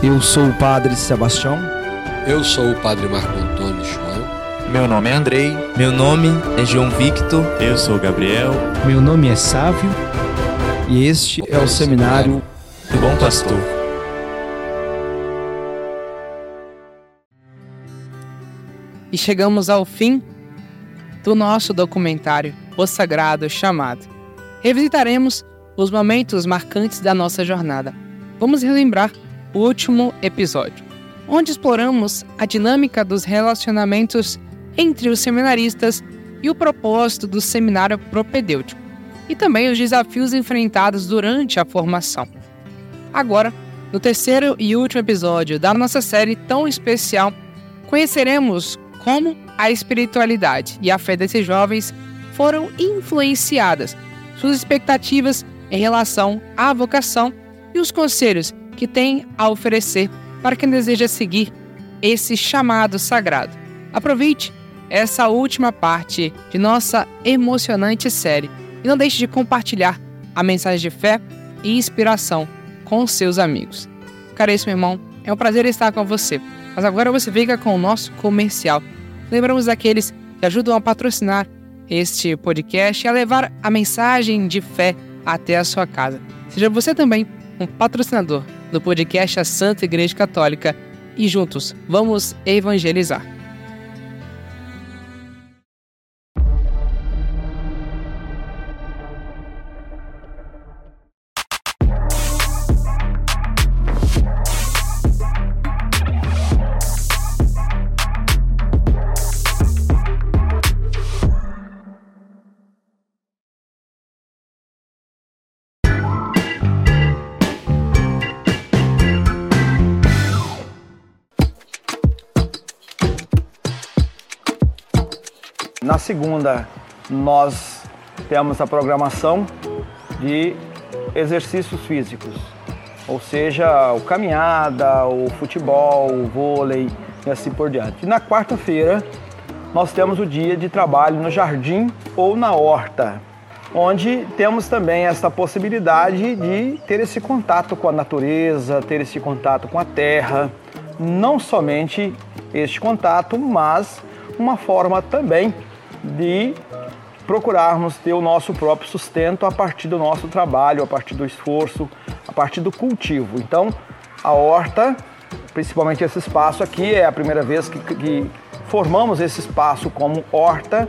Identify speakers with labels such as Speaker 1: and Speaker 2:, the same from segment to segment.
Speaker 1: Eu sou o Padre Sebastião.
Speaker 2: Eu sou o Padre Marco Antônio João.
Speaker 3: Meu nome é Andrei.
Speaker 4: Meu nome é João Victor.
Speaker 5: Eu sou o Gabriel.
Speaker 6: Meu nome é Sávio.
Speaker 1: E este é o Seminário
Speaker 3: do Bom Pastor.
Speaker 7: E chegamos ao fim do nosso documentário O Sagrado Chamado. Revisitaremos os momentos marcantes da nossa jornada. Vamos relembrar último episódio, onde exploramos a dinâmica dos relacionamentos entre os seminaristas e o propósito do seminário propedêutico, e também os desafios enfrentados durante a formação. Agora, no terceiro e último episódio da nossa série tão especial, conheceremos como a espiritualidade e a fé desses jovens foram influenciadas, suas expectativas em relação à vocação e os conselhos que tem a oferecer para quem deseja seguir esse chamado sagrado. Aproveite essa última parte de nossa emocionante série e não deixe de compartilhar a mensagem de fé e inspiração com seus amigos. Caríssimo irmão, é um prazer estar com você. Mas agora você fica com o nosso comercial. Lembramos daqueles que ajudam a patrocinar este podcast e a levar a mensagem de fé até a sua casa. Seja você também um patrocinador do podcast A Santa Igreja Católica e juntos vamos evangelizar.
Speaker 8: Segunda, nós temos a programação de exercícios físicos, ou seja, o caminhada, o futebol, o vôlei e assim por diante. E na quarta-feira, nós temos o dia de trabalho no jardim ou na horta, onde temos também essa possibilidade de ter esse contato com a natureza, ter esse contato com a terra, não somente este contato, mas uma forma também de procurarmos ter o nosso próprio sustento a partir do nosso trabalho, a partir do esforço, a partir do cultivo. Então, a horta, principalmente esse espaço aqui, é a primeira vez que, que formamos esse espaço como horta,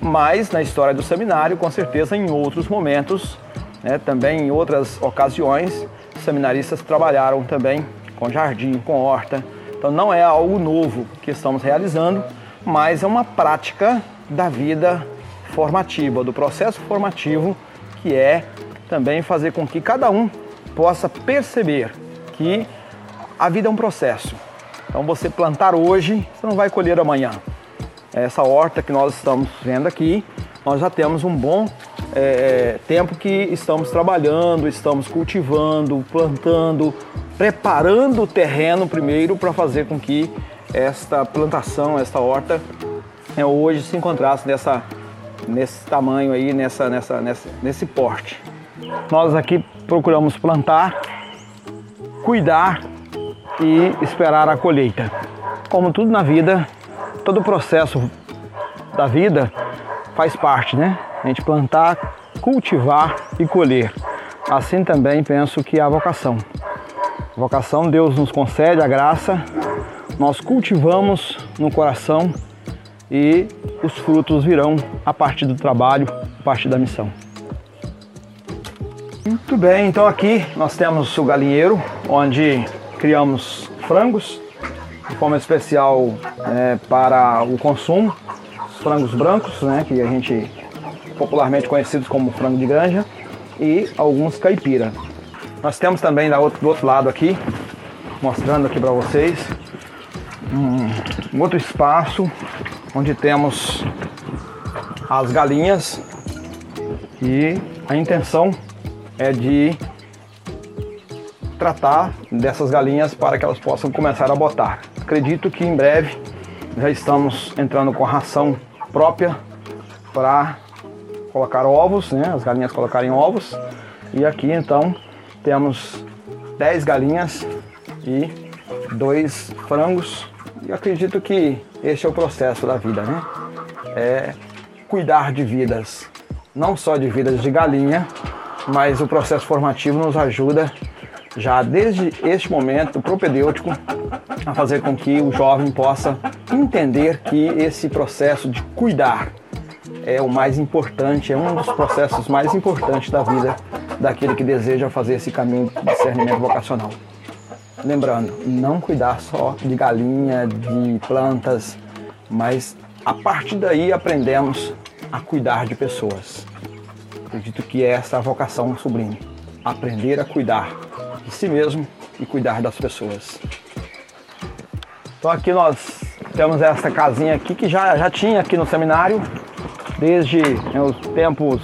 Speaker 8: mas na história do seminário, com certeza em outros momentos, né, também em outras ocasiões, seminaristas trabalharam também com jardim, com horta. Então não é algo novo que estamos realizando, mas é uma prática da vida formativa, do processo formativo, que é também fazer com que cada um possa perceber que a vida é um processo. Então você plantar hoje, você não vai colher amanhã. Essa horta que nós estamos vendo aqui, nós já temos um bom é, tempo que estamos trabalhando, estamos cultivando, plantando, preparando o terreno primeiro para fazer com que esta plantação, esta horta, é, hoje se encontrasse nessa, nesse tamanho aí, nessa, nessa, nessa, nesse porte. Nós aqui procuramos plantar, cuidar e esperar a colheita. Como tudo na vida, todo o processo da vida faz parte, né? A gente plantar, cultivar e colher. Assim também penso que é a vocação. A vocação Deus nos concede a graça, nós cultivamos no coração e os frutos virão a partir do trabalho, a partir da missão. Muito bem, então aqui nós temos o galinheiro, onde criamos frangos, de forma especial é, para o consumo, os frangos brancos, né, que a gente popularmente conhecidos como frango de granja, e alguns caipira. Nós temos também do outro, do outro lado aqui, mostrando aqui para vocês, um outro espaço onde temos as galinhas e a intenção é de tratar dessas galinhas para que elas possam começar a botar. Acredito que em breve já estamos entrando com a ração própria para colocar ovos, né? as galinhas colocarem ovos. E aqui então temos 10 galinhas e dois frangos acredito que esse é o processo da vida, né? É cuidar de vidas, não só de vidas de galinha, mas o processo formativo nos ajuda já desde este momento propedêutico a fazer com que o jovem possa entender que esse processo de cuidar é o mais importante, é um dos processos mais importantes da vida daquele que deseja fazer esse caminho de discernimento vocacional. Lembrando, não cuidar só de galinha, de plantas, mas a partir daí aprendemos a cuidar de pessoas. Acredito que é essa a vocação sublime, aprender a cuidar de si mesmo e cuidar das pessoas. Então aqui nós temos essa casinha aqui que já, já tinha aqui no seminário desde né, os tempos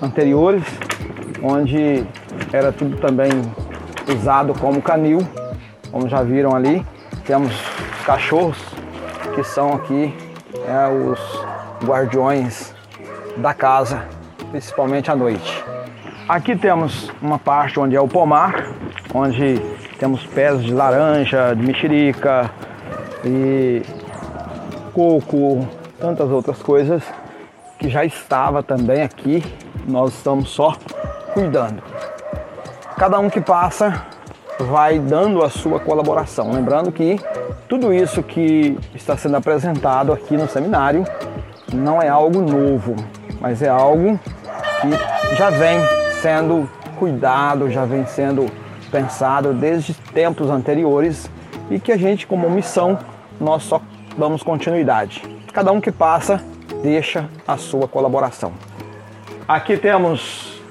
Speaker 8: anteriores, onde era tudo também usado como canil, como já viram ali. Temos os cachorros que são aqui é, os guardiões da casa, principalmente à noite. Aqui temos uma parte onde é o pomar, onde temos pés de laranja, de mexerica e coco, tantas outras coisas que já estava também aqui. Nós estamos só cuidando. Cada um que passa vai dando a sua colaboração. Lembrando que tudo isso que está sendo apresentado aqui no seminário não é algo novo, mas é algo que já vem sendo cuidado, já vem sendo pensado desde tempos anteriores e que a gente, como missão, nós só damos continuidade. Cada um que passa deixa a sua colaboração. Aqui temos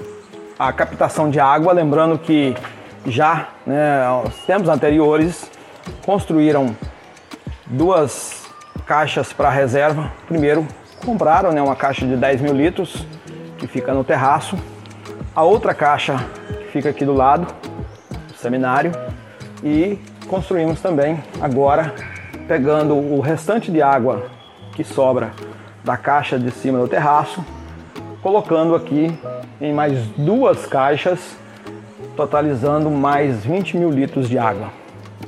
Speaker 8: a captação de água, lembrando que já né, tempos anteriores construíram duas caixas para reserva. Primeiro compraram né, uma caixa de 10 mil litros que fica no terraço, a outra caixa que fica aqui do lado seminário e construímos também agora pegando o restante de água que sobra da caixa de cima do terraço, colocando aqui em mais duas caixas, totalizando mais 20 mil litros de água,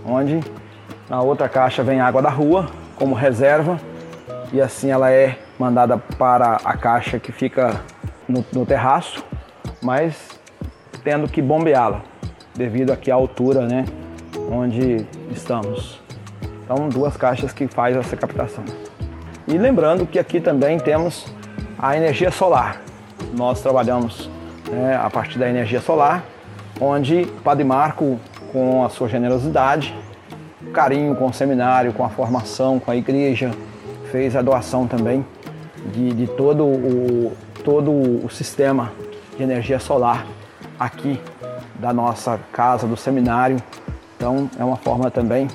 Speaker 8: onde na outra caixa vem água da rua como reserva e assim ela é mandada para a caixa que fica no, no terraço, mas tendo que bombeá-la devido aqui à altura, né, onde estamos. Então, duas caixas que faz essa captação. E lembrando que aqui também temos a energia solar. Nós trabalhamos né, a partir da energia solar, onde o Padre Marco, com a sua generosidade, carinho com o seminário, com a formação, com a igreja, fez a doação também de, de todo, o, todo o sistema de energia solar aqui da nossa casa, do seminário. Então é uma forma também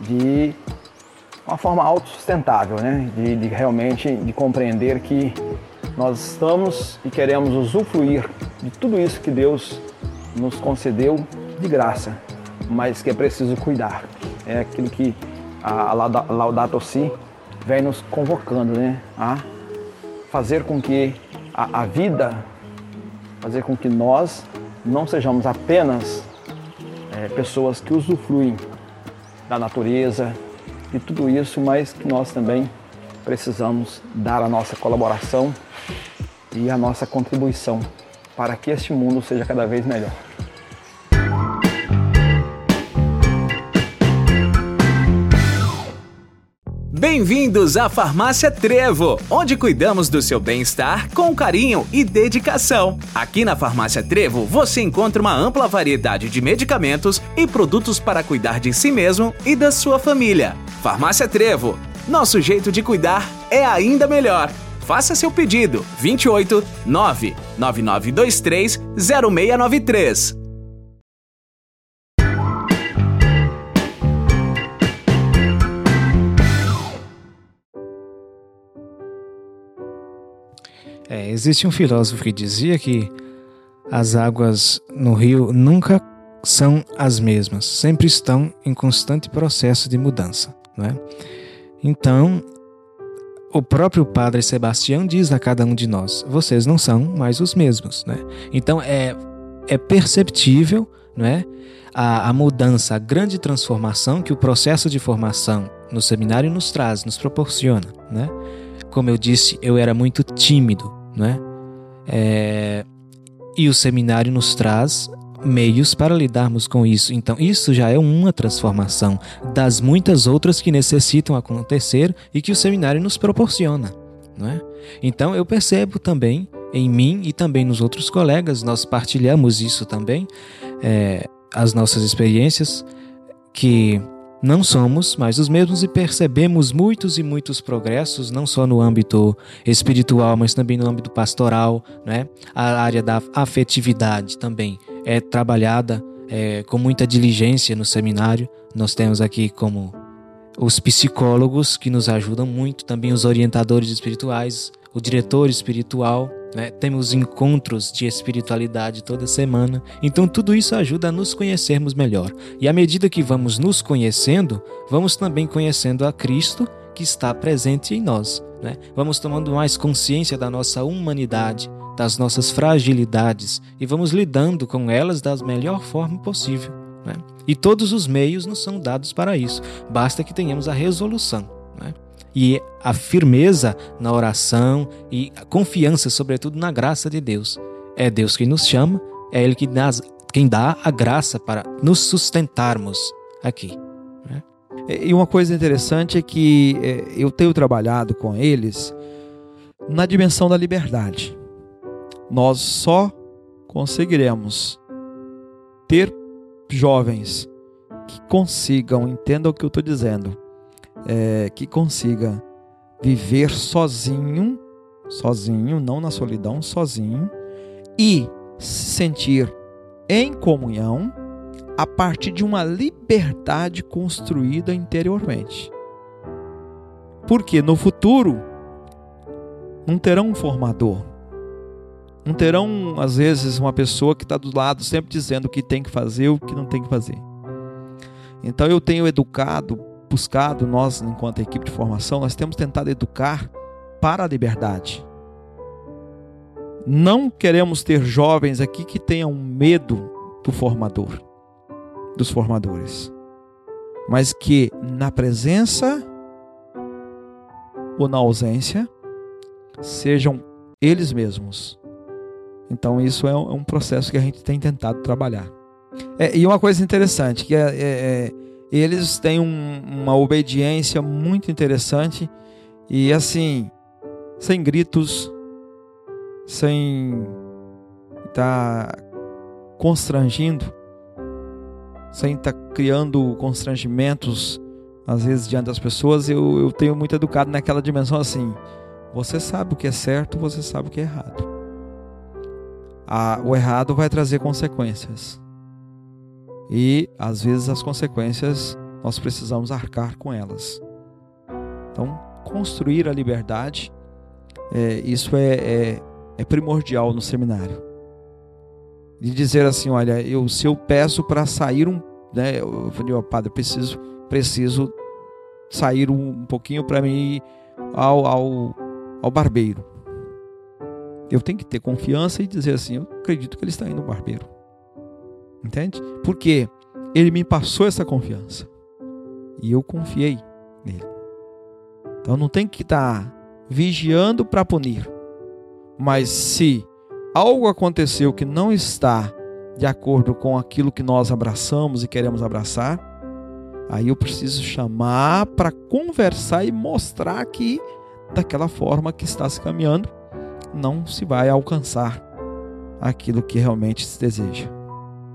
Speaker 8: de uma forma autossustentável, né? De, de, realmente de compreender que nós estamos e queremos usufruir de tudo isso que Deus nos concedeu de graça, mas que é preciso cuidar. É aquilo que a Laudato Si vem nos convocando, né? A fazer com que a, a vida, fazer com que nós não sejamos apenas é, pessoas que usufruem da natureza, de tudo isso, mas que nós também precisamos dar a nossa colaboração e a nossa contribuição para que este mundo seja cada vez melhor.
Speaker 5: Bem-vindos à Farmácia Trevo, onde cuidamos do seu bem-estar com carinho e dedicação. Aqui na Farmácia Trevo você encontra uma ampla variedade de medicamentos e produtos para cuidar de si mesmo e da sua família. Farmácia Trevo, nosso jeito de cuidar é ainda melhor. Faça seu pedido 28 99923 0693.
Speaker 1: É, existe um filósofo que dizia que as águas no rio nunca são as mesmas, sempre estão em constante processo de mudança. Né? Então, o próprio Padre Sebastião diz a cada um de nós: vocês não são mais os mesmos. Né? Então, é, é perceptível não é? A, a mudança, a grande transformação que o processo de formação no seminário nos traz, nos proporciona, né? Como eu disse, eu era muito tímido, né? É, e o seminário nos traz meios para lidarmos com isso. Então, isso já é uma transformação das muitas outras que necessitam acontecer e que o seminário nos proporciona. Não é? Então, eu percebo também em mim e também nos outros colegas, nós partilhamos isso também, é, as nossas experiências, que não somos mais os mesmos e percebemos muitos e muitos progressos, não só no âmbito espiritual, mas também no âmbito pastoral, né? A área da afetividade também é trabalhada é, com muita diligência no seminário. Nós temos aqui como os psicólogos que nos ajudam muito, também os orientadores espirituais, o diretor espiritual, né? temos encontros de espiritualidade toda semana. Então, tudo isso ajuda a nos conhecermos melhor. E à medida que vamos nos conhecendo, vamos também conhecendo a Cristo que está presente em nós. Né? Vamos tomando mais consciência da nossa humanidade, das nossas fragilidades e vamos lidando com elas da melhor forma possível. Né? E todos os meios nos são dados para isso, basta que tenhamos a resolução. Né? E a firmeza na oração e a confiança, sobretudo, na graça de Deus. É Deus quem nos chama, é Ele que dá, quem dá a graça para nos sustentarmos aqui. Né?
Speaker 6: E uma coisa interessante é que é, eu tenho trabalhado com eles na dimensão da liberdade. Nós só conseguiremos ter jovens que consigam, entendam o que eu estou dizendo, é, que consiga viver sozinho, sozinho, não na solidão, sozinho, e se sentir em comunhão a partir de uma liberdade construída interiormente. Porque no futuro não terão um formador, não terão, às vezes, uma pessoa que está do lado sempre dizendo o que tem que fazer, o que não tem que fazer. Então eu tenho educado buscado, nós, enquanto equipe de formação, nós temos tentado educar para a liberdade. Não queremos ter jovens aqui que tenham medo do formador, dos formadores, mas que na presença ou na ausência sejam eles mesmos. Então isso é um é processo que a gente tem tentado trabalhar. É, e uma coisa interessante que é, é, é eles têm um, uma obediência muito interessante e assim, sem gritos, sem estar tá constrangindo, sem estar tá criando constrangimentos às vezes diante das pessoas, eu, eu tenho muito educado naquela dimensão assim. Você sabe o que é certo, você sabe o que é errado. Ah, o errado vai trazer consequências. E às vezes as consequências nós precisamos arcar com elas. Então, construir a liberdade, é, isso é, é, é, primordial no seminário. De dizer assim, olha, eu, se eu peço para sair um, né, eu falei, ó, padre, preciso, preciso sair um, um pouquinho para mim ao, ao, ao barbeiro. Eu tenho que ter confiança e dizer assim, eu acredito que ele está indo ao barbeiro. Entende? Porque ele me passou essa confiança. E eu confiei nele. Então não tem que estar vigiando para punir. Mas se algo aconteceu que não está de acordo com aquilo que nós abraçamos e queremos abraçar, aí eu preciso chamar para conversar e mostrar que daquela forma que está se caminhando não se vai alcançar aquilo que realmente se deseja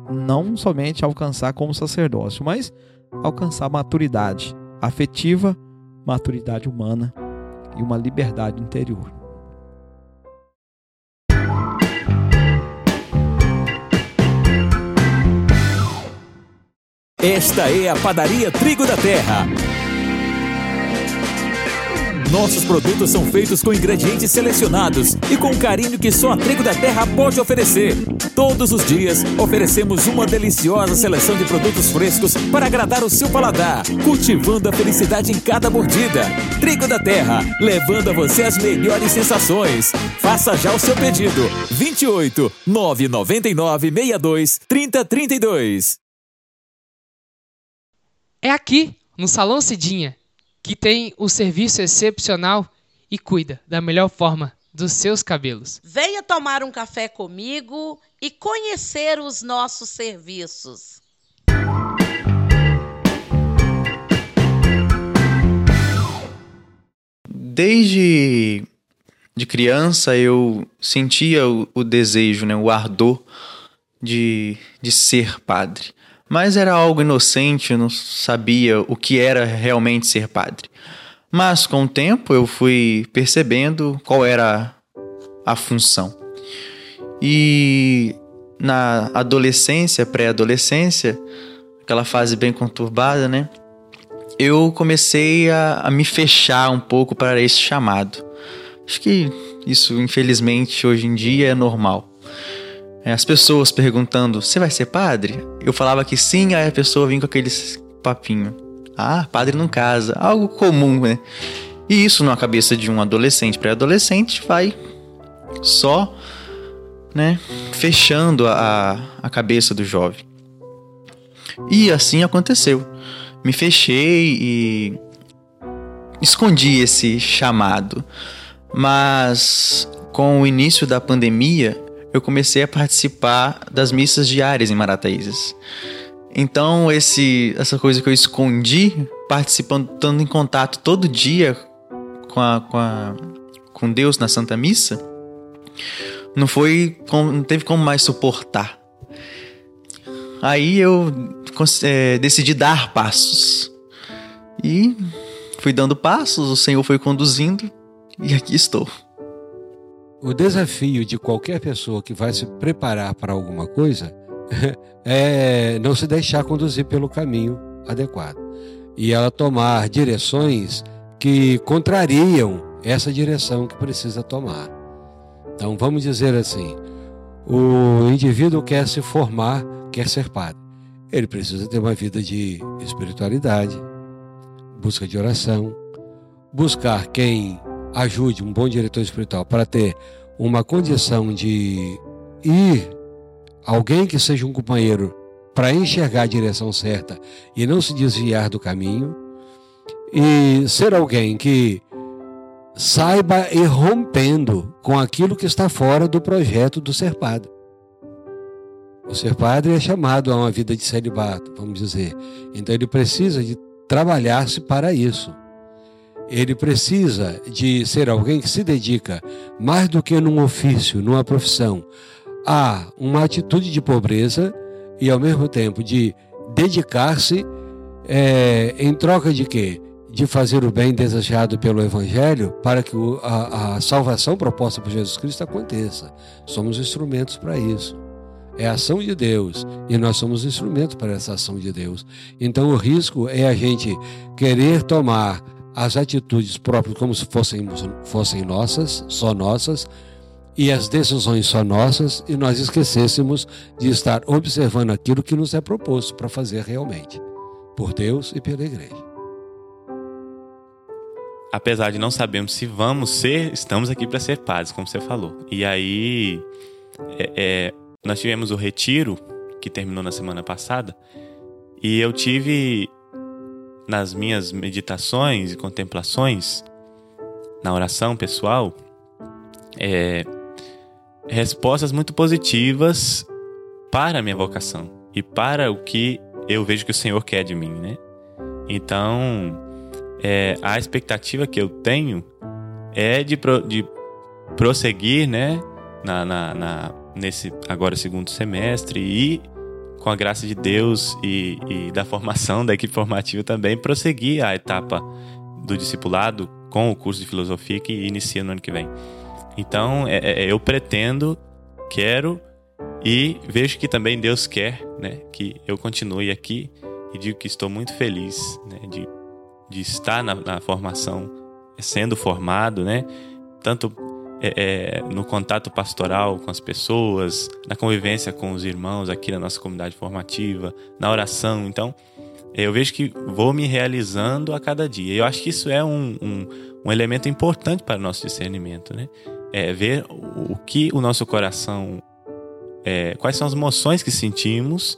Speaker 6: não somente alcançar como sacerdócio, mas alcançar maturidade afetiva, maturidade humana e uma liberdade interior.
Speaker 5: Esta é a Padaria Trigo da Terra. Nossos produtos são feitos com ingredientes selecionados e com o carinho que só a Trigo da Terra pode oferecer
Speaker 9: Todos os dias oferecemos uma deliciosa seleção de produtos frescos para agradar o seu paladar, cultivando a felicidade em cada mordida. Trigo da Terra, levando a você as melhores sensações. Faça já o seu pedido. 28 999 62 3032.
Speaker 10: É aqui, no Salão Cidinha, que tem o serviço excepcional e cuida da melhor forma dos seus cabelos.
Speaker 11: Venha tomar um café comigo e conhecer os nossos serviços.
Speaker 3: Desde de criança eu sentia o, o desejo, né, o ardor de, de ser padre. Mas era algo inocente, eu não sabia o que era realmente ser padre. Mas com o tempo eu fui percebendo qual era a função. E na adolescência, pré-adolescência, aquela fase bem conturbada, né? Eu comecei a, a me fechar um pouco para esse chamado. Acho que isso, infelizmente, hoje em dia é normal. É, as pessoas perguntando: Você vai ser padre? Eu falava que sim, aí a pessoa vinha com aqueles papinho. Ah, padre não casa. Algo comum, né? E isso na cabeça de um adolescente, pré-adolescente, vai só, né, fechando a, a cabeça do jovem. E assim aconteceu. Me fechei e escondi esse chamado. Mas com o início da pandemia, eu comecei a participar das missas diárias em Marataízes. Então, esse, essa coisa que eu escondi, participando, estando em contato todo dia com, a, com, a, com Deus na Santa Missa, não foi, não teve como mais suportar. Aí eu é, decidi dar passos. E fui dando passos, o Senhor foi conduzindo, e aqui estou.
Speaker 12: O desafio de qualquer pessoa que vai se preparar para alguma coisa é não se deixar conduzir pelo caminho adequado e ela tomar direções que contrariam essa direção que precisa tomar. Então vamos dizer assim: o indivíduo quer se formar, quer ser padre. Ele precisa ter uma vida de espiritualidade, busca de oração, buscar quem ajude um bom diretor espiritual para ter uma condição de ir alguém que seja um companheiro para enxergar a direção certa e não se desviar do caminho e ser alguém que saiba ir rompendo com aquilo que está fora do projeto do ser padre. O ser padre é chamado a uma vida de celibato, vamos dizer. Então ele precisa de trabalhar-se para isso. Ele precisa de ser alguém que se dedica mais do que num ofício, numa profissão, a uma atitude de pobreza e ao mesmo tempo de dedicar-se é, em troca de quê? De fazer o bem desejado pelo Evangelho para que o, a, a salvação proposta por Jesus Cristo aconteça. Somos instrumentos para isso é a ação de Deus e nós somos instrumentos para essa ação de Deus. Então o risco é a gente querer tomar as atitudes próprias como se fossem, fossem nossas, só nossas, e as decisões só nossas, e nós esquecêssemos de estar observando aquilo que nos é proposto para fazer realmente, por Deus e pela igreja.
Speaker 13: Apesar de não sabermos se vamos ser, estamos aqui para ser padres, como você falou. E aí, é, é, nós tivemos o retiro, que terminou na semana passada, e eu tive nas minhas meditações e contemplações, na oração pessoal, é, respostas muito positivas para a minha vocação e para o que eu vejo que o Senhor quer de mim, né? Então, é, a expectativa que eu tenho é de, pro, de prosseguir, né, na, na, na, nesse agora segundo semestre e com a graça de Deus e, e da formação da equipe formativa também, prosseguir a etapa do discipulado com o curso de filosofia que inicia no ano que vem. Então, é, é, eu pretendo, quero e vejo que também Deus quer né, que eu continue aqui e digo que estou muito feliz né, de, de estar na, na formação, sendo formado, né, tanto é, é, no contato pastoral com as pessoas, na convivência com os irmãos aqui na nossa comunidade formativa, na oração. Então, é, eu vejo que vou me realizando a cada dia. Eu acho que isso é um, um, um elemento importante para o nosso discernimento, né? É ver o, que o nosso coração, é, quais são as emoções que sentimos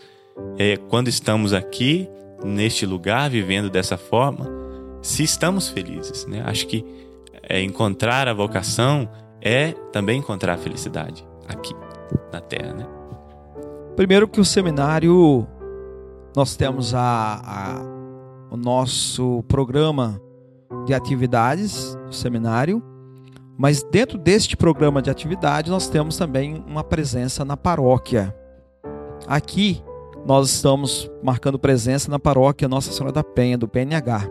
Speaker 13: é, quando estamos aqui neste lugar, vivendo dessa forma, se estamos felizes, né? Acho que é, encontrar a vocação é também encontrar a felicidade aqui na Terra, né?
Speaker 6: Primeiro que o seminário nós temos a, a, o nosso programa de atividades do seminário, mas dentro deste programa de atividade nós temos também uma presença na paróquia. Aqui nós estamos marcando presença na paróquia Nossa Senhora da Penha, do PNH,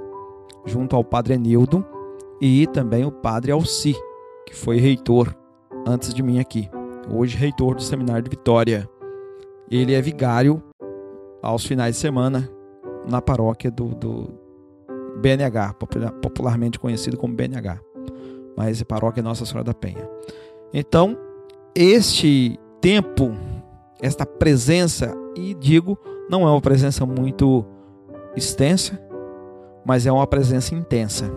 Speaker 6: junto ao Padre Enildo e também o Padre Alci, que foi reitor antes de mim aqui, hoje reitor do Seminário de Vitória. Ele é vigário aos finais de semana na paróquia do, do BNH, popularmente conhecido como BNH, mas é paróquia Nossa Senhora da Penha. Então, este tempo, esta presença, e digo, não é uma presença muito extensa, mas é uma presença intensa.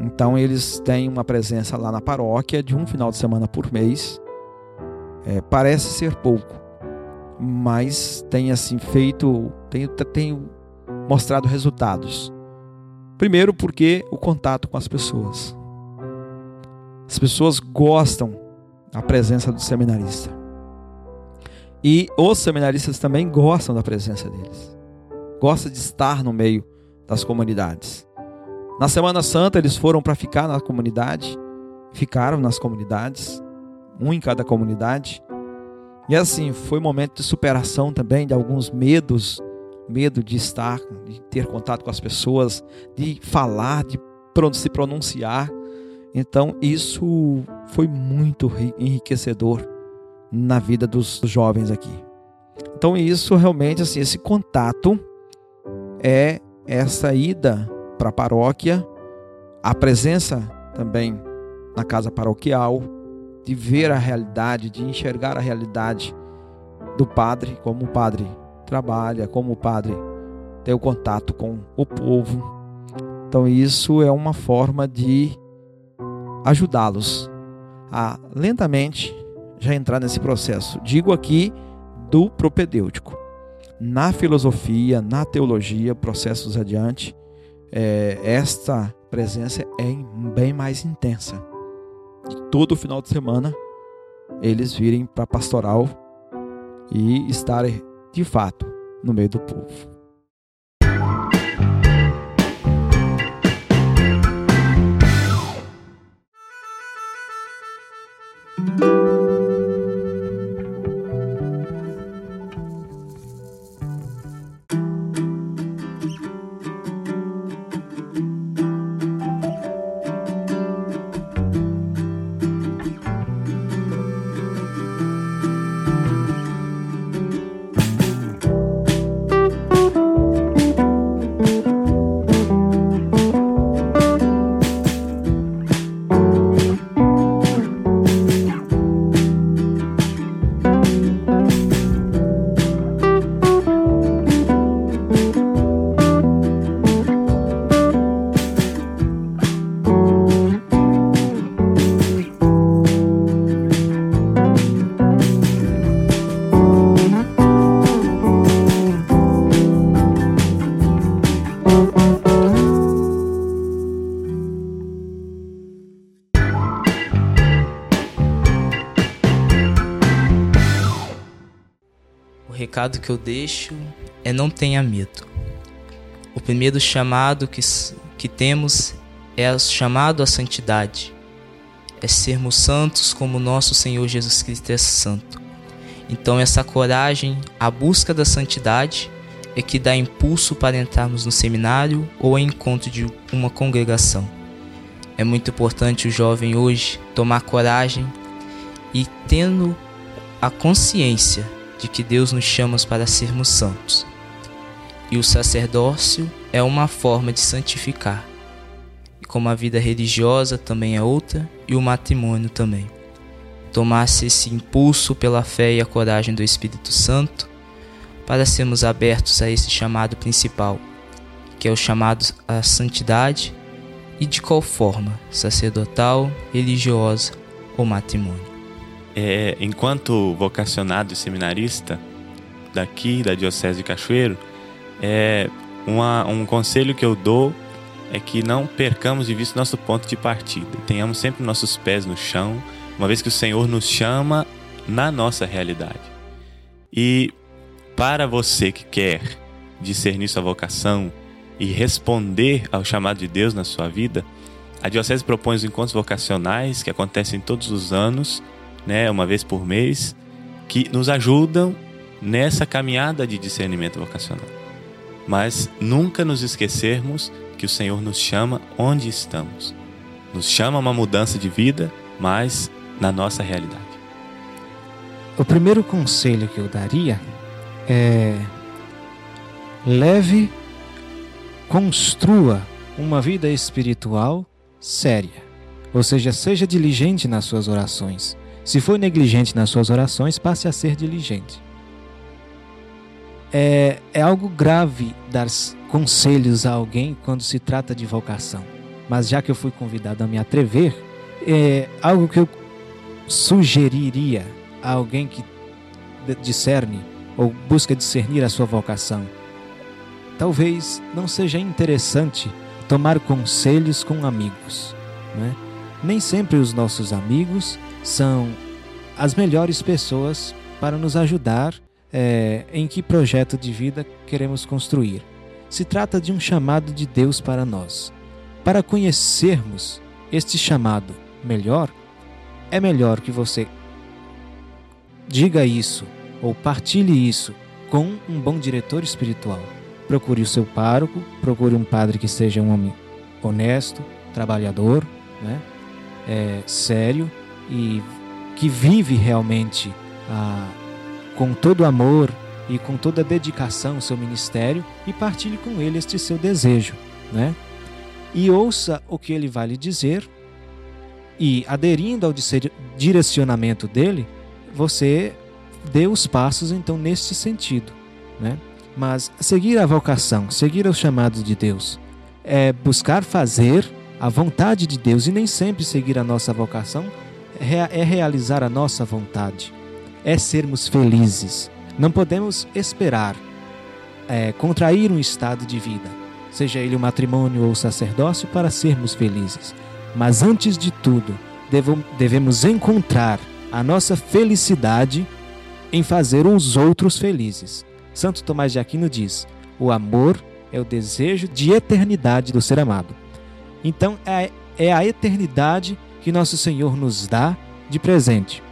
Speaker 6: Então, eles têm uma presença lá na paróquia de um final de semana por mês. É, parece ser pouco, mas tem assim feito, tem, tem mostrado resultados. Primeiro porque o contato com as pessoas. As pessoas gostam da presença do seminarista. E os seminaristas também gostam da presença deles. Gostam de estar no meio das comunidades. Na Semana Santa eles foram para ficar na comunidade, ficaram nas comunidades, um em cada comunidade. E assim, foi um momento de superação também de alguns medos, medo de estar, de ter contato com as pessoas, de falar, de se pronunciar. Então, isso foi muito enriquecedor na vida dos jovens aqui. Então, isso realmente assim, esse contato é essa ida para a paróquia, a presença também na casa paroquial, de ver a realidade, de enxergar a realidade do padre, como o padre trabalha, como o padre tem o contato com o povo. Então, isso é uma forma de ajudá-los a lentamente já entrar nesse processo. Digo aqui do propedêutico. Na filosofia, na teologia, processos adiante, é, esta presença é bem mais intensa de todo final de semana eles virem para pastoral e estarem de fato no meio do povo.
Speaker 4: Recado que eu deixo é não tenha medo. O primeiro chamado que, que temos é o chamado à santidade. É sermos santos como nosso Senhor Jesus Cristo é santo. Então essa coragem, a busca da santidade é que dá impulso para entrarmos no seminário ou em encontro de uma congregação. É muito importante o jovem hoje tomar coragem e tendo a consciência de que Deus nos chama para sermos santos. E o sacerdócio é uma forma de santificar. E como a vida religiosa também é outra e o matrimônio também. Tomasse esse impulso pela fé e a coragem do Espírito Santo para sermos abertos a esse chamado principal, que é o chamado à santidade e de qual forma, sacerdotal, religiosa ou matrimônio.
Speaker 13: É, enquanto vocacionado e seminarista daqui da Diocese de Cachoeiro, é uma, um conselho que eu dou é que não percamos de vista nosso ponto de partida. Tenhamos sempre nossos pés no chão, uma vez que o Senhor nos chama na nossa realidade. E para você que quer discernir sua vocação e responder ao chamado de Deus na sua vida, a Diocese propõe os encontros vocacionais que acontecem todos os anos, né, uma vez por mês, que nos ajudam nessa caminhada de discernimento vocacional. Mas nunca nos esquecermos que o Senhor nos chama onde estamos. Nos chama a uma mudança de vida, mas na nossa realidade.
Speaker 1: O primeiro conselho que eu daria é leve, construa uma vida espiritual séria. Ou seja, seja diligente nas suas orações. Se for negligente nas suas orações, passe a ser diligente. É, é algo grave dar conselhos a alguém quando se trata de vocação. Mas já que eu fui convidado a me atrever, é algo que eu sugeriria a alguém que discerne ou busca discernir a sua vocação. Talvez não seja interessante tomar conselhos com amigos. Né? Nem sempre os nossos amigos são as melhores pessoas para nos ajudar é, em que projeto de vida queremos construir. Se trata de um chamado de Deus para nós. Para conhecermos este chamado melhor, é melhor que você diga isso ou partilhe isso com um bom diretor espiritual. Procure o seu pároco, procure um padre que seja um homem honesto, trabalhador, né? É, sério e que vive realmente ah, com todo amor e com toda dedicação o seu ministério e partilhe com ele este seu desejo, né? E ouça o que ele vai lhe dizer e aderindo ao direcionamento dele, você dê os passos então neste sentido, né? Mas seguir a vocação, seguir o chamado de Deus, é buscar fazer a vontade de Deus e nem sempre seguir a nossa vocação é realizar a nossa vontade, é sermos felizes. Não podemos esperar é, contrair um estado de vida, seja ele o matrimônio ou o sacerdócio, para sermos felizes. Mas antes de tudo, devemos encontrar a nossa felicidade em fazer os outros felizes. Santo Tomás de Aquino diz: o amor é o desejo de eternidade do ser amado. Então é, é a eternidade que nosso Senhor nos dá de presente.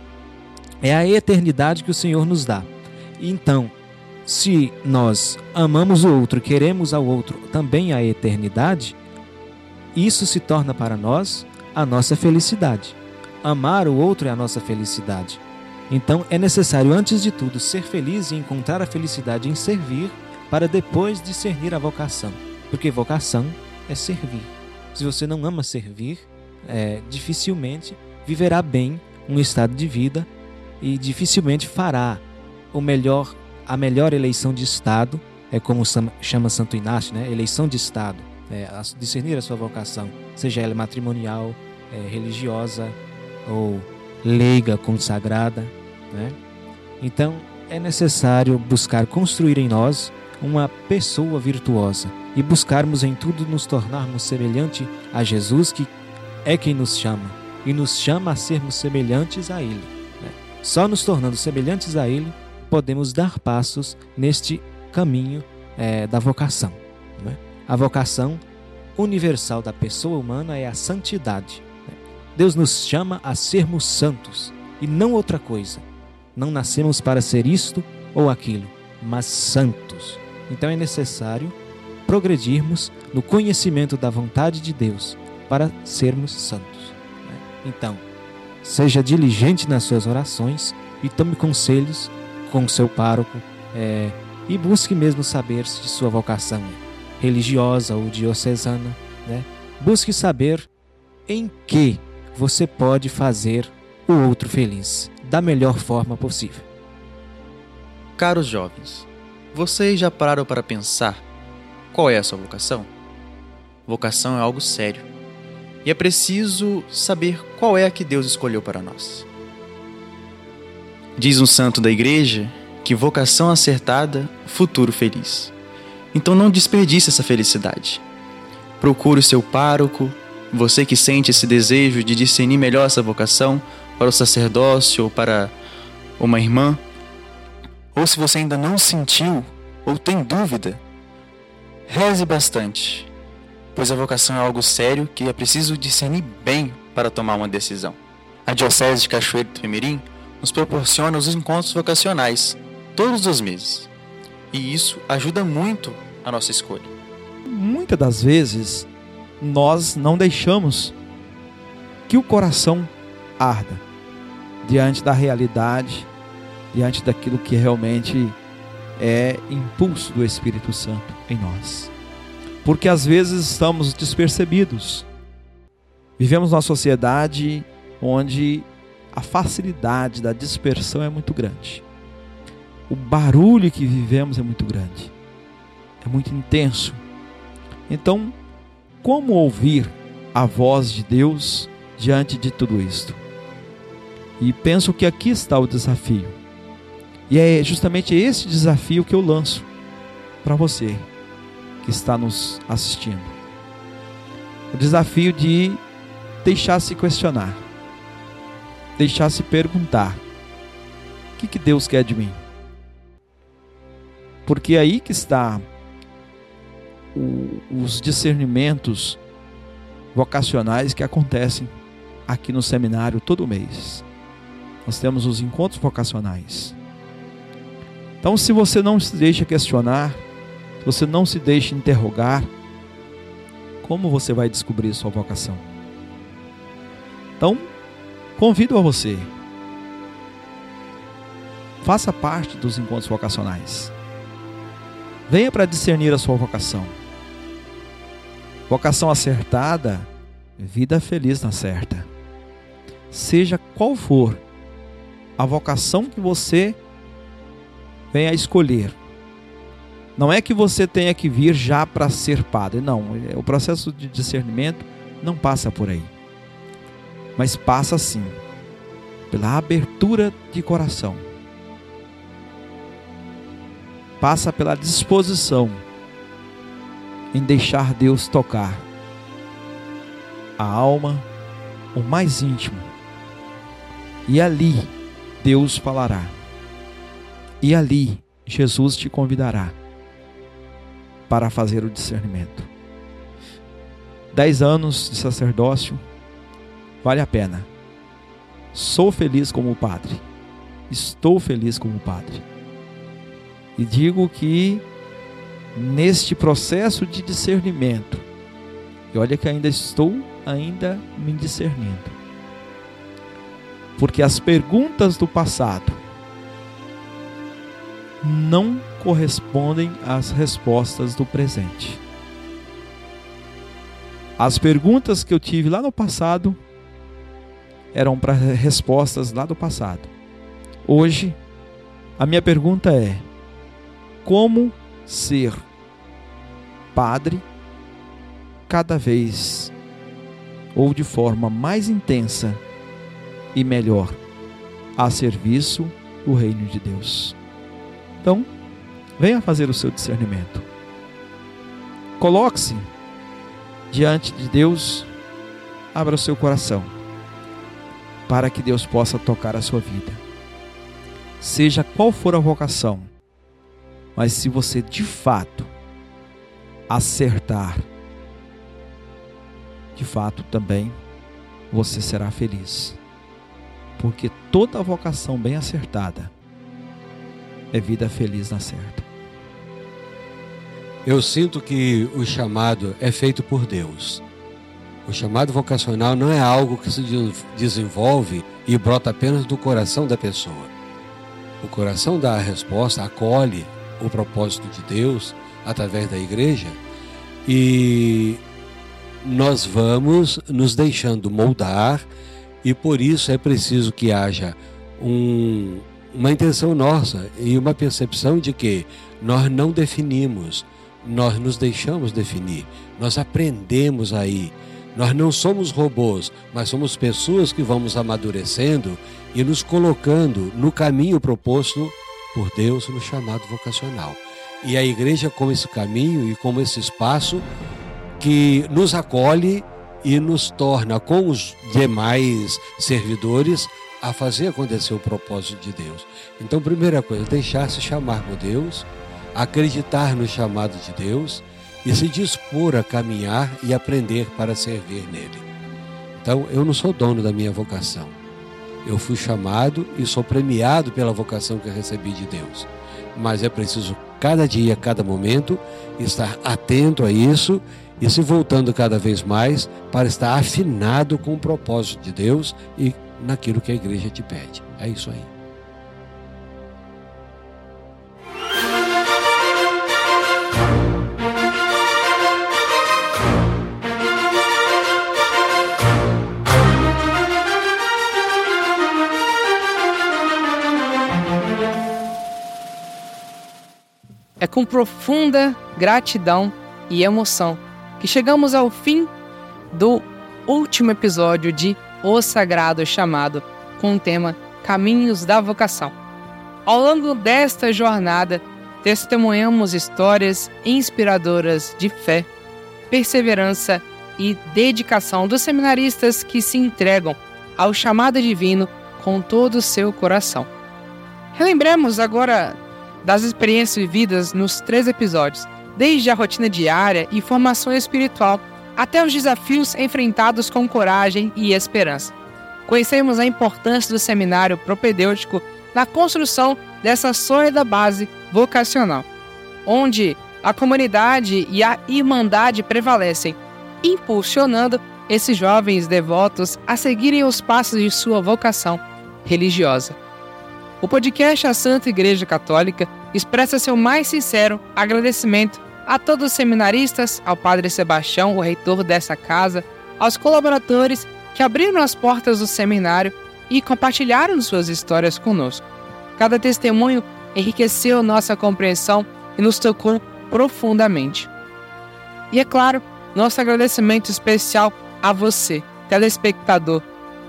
Speaker 1: É a eternidade que o Senhor nos dá. Então, se nós amamos o outro, queremos ao outro também a eternidade, isso se torna para nós a nossa felicidade. Amar o outro é a nossa felicidade. Então é necessário, antes de tudo, ser feliz e encontrar a felicidade em servir, para depois discernir a vocação. Porque vocação é servir. Se você não ama servir, é, dificilmente viverá bem um estado de vida e dificilmente fará o melhor, a melhor eleição de Estado, é como chama Santo Inácio, né? eleição de Estado, é, discernir a sua vocação, seja ela matrimonial, é, religiosa ou leiga, consagrada. Né? Então, é necessário buscar construir em nós uma pessoa virtuosa e buscarmos em tudo nos tornarmos semelhante a Jesus, que é quem nos chama e nos chama a sermos semelhantes a Ele. Né? Só nos tornando semelhantes a Ele podemos dar passos neste caminho é, da vocação. Né? A vocação universal da pessoa humana é a santidade. Né? Deus nos chama a sermos santos e não outra coisa. Não nascemos para ser isto ou aquilo, mas santos. Então é necessário progredirmos no conhecimento da vontade de Deus para sermos santos. Né? Então, seja diligente nas suas orações e tome conselhos com seu pároco é, e busque mesmo saber se sua vocação é religiosa ou diocesana, né? Busque saber em que você pode fazer o outro feliz da melhor forma possível.
Speaker 3: Caros jovens, vocês já pararam para pensar qual é a sua vocação? Vocação é algo sério. E é preciso saber qual é a que Deus escolheu para nós. Diz um santo da igreja que vocação acertada, futuro feliz. Então não desperdice essa felicidade. Procure o seu pároco, você que sente esse desejo de discernir melhor essa vocação para o sacerdócio ou para uma irmã. Ou se você ainda não sentiu ou tem dúvida, reze bastante, pois a vocação é algo sério que é preciso discernir bem para tomar uma decisão. A Diocese de Cachoeiro do Tremirim nos proporciona os encontros vocacionais todos os meses. E isso ajuda muito a nossa escolha.
Speaker 6: Muitas das vezes nós não deixamos que o coração arda diante da realidade, diante daquilo que realmente é impulso do Espírito Santo em nós. Porque às vezes estamos despercebidos. Vivemos numa sociedade onde a facilidade da dispersão é muito grande. O barulho que vivemos é muito grande. É muito intenso. Então, como ouvir a voz de Deus diante de tudo isto? E penso que aqui está o desafio. E é justamente esse desafio que eu lanço para você que está nos assistindo. O desafio de deixar se questionar, deixar se perguntar: o que, que Deus quer de mim? Porque é aí que está o, os discernimentos vocacionais que acontecem aqui no seminário todo mês. Nós temos os encontros vocacionais. Então, se você não se deixa questionar, você não se deixa interrogar, como você vai descobrir sua vocação? Então, convido a você. Faça parte dos encontros vocacionais. Venha para discernir a sua vocação. Vocação acertada, vida feliz na certa. Seja qual for a vocação que você venha a escolher. Não é que você tenha que vir já para ser padre, não. O processo de discernimento não passa por aí. Mas passa sim pela abertura de coração. Passa pela disposição em deixar Deus tocar a alma, o mais íntimo. E ali Deus falará. E ali Jesus te convidará para fazer o discernimento. Dez anos de sacerdócio vale a pena. Sou feliz como padre. Estou feliz como padre. E digo que neste processo de discernimento, e olha que ainda estou ainda me discernindo. Porque as perguntas do passado não correspondem às respostas do presente. As perguntas que eu tive lá no passado eram para respostas lá do passado. Hoje, a minha pergunta é: como ser padre cada vez ou de forma mais intensa e melhor a serviço do reino de Deus. Então, venha fazer o seu discernimento. Coloque-se diante de Deus, abra o seu coração para que Deus possa tocar a sua vida. Seja qual for a vocação, mas se você de fato acertar, de fato também você será feliz. Porque toda vocação bem acertada é vida feliz na certa.
Speaker 12: Eu sinto que o chamado é feito por Deus. O chamado vocacional não é algo que se desenvolve e brota apenas do coração da pessoa. O coração dá a resposta, acolhe o propósito de Deus através da igreja e nós vamos nos deixando moldar e por isso é preciso que haja um, uma intenção nossa e uma percepção de que nós não definimos, nós nos deixamos definir, nós aprendemos aí. Nós não somos robôs, mas somos pessoas que vamos amadurecendo e nos colocando no caminho proposto por Deus no chamado vocacional. E a igreja como esse caminho e como esse espaço que nos acolhe e nos torna com os demais servidores a fazer acontecer o propósito de Deus. Então, primeira coisa, deixar-se chamar por Deus, acreditar no chamado de Deus e se dispor a caminhar e aprender para servir nele. Então, eu não sou dono da minha vocação. Eu fui chamado e sou premiado pela vocação que recebi de Deus. Mas é preciso, cada dia, cada momento, estar atento a isso e se voltando cada vez mais para estar afinado com o propósito de Deus e naquilo que a igreja te pede. É isso aí.
Speaker 7: É com profunda gratidão e emoção que chegamos ao fim do último episódio de O Sagrado Chamado, com o tema Caminhos da Vocação. Ao longo desta jornada, testemunhamos histórias inspiradoras de fé, perseverança e dedicação dos seminaristas que se entregam ao chamado divino com todo o seu coração. Relembremos agora das experiências vividas nos três episódios, desde a rotina diária e formação espiritual até os desafios enfrentados com coragem e esperança. Conhecemos a importância do seminário propedêutico na construção dessa sólida base vocacional, onde a comunidade e a irmandade prevalecem, impulsionando esses jovens devotos a seguirem os passos de sua vocação religiosa. O podcast A Santa Igreja Católica expressa seu mais sincero agradecimento a todos os seminaristas, ao Padre Sebastião, o reitor dessa casa, aos colaboradores que abriram as portas do seminário e compartilharam suas histórias conosco. Cada testemunho enriqueceu nossa compreensão e nos tocou profundamente. E é claro, nosso agradecimento especial a você, telespectador,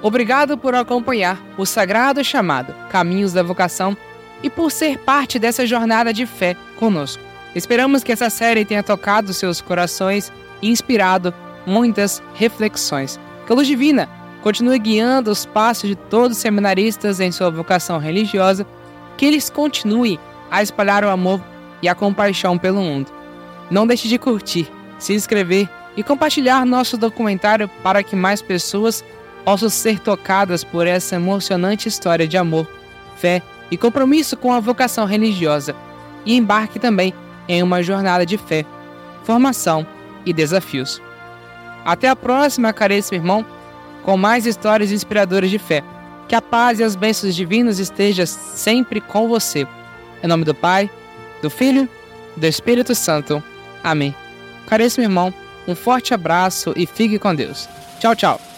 Speaker 7: Obrigado por acompanhar o sagrado chamado Caminhos da Vocação e por ser parte dessa jornada de fé conosco. Esperamos que essa série tenha tocado seus corações e inspirado muitas reflexões. Que a luz divina continue guiando os passos de todos os seminaristas em sua vocação religiosa, que eles continuem a espalhar o amor e a compaixão pelo mundo. Não deixe de curtir, se inscrever e compartilhar nosso documentário para que mais pessoas possam ser tocadas por essa emocionante história de amor, fé e compromisso com a vocação religiosa, e embarque também em uma jornada de fé, formação e desafios. Até a próxima, caríssimo irmão, com mais histórias inspiradoras de fé. Que a paz e as bênçãos divinas estejam sempre com você. Em nome do Pai, do Filho, do Espírito Santo. Amém. Caríssimo irmão, um forte abraço e fique com Deus. Tchau, tchau.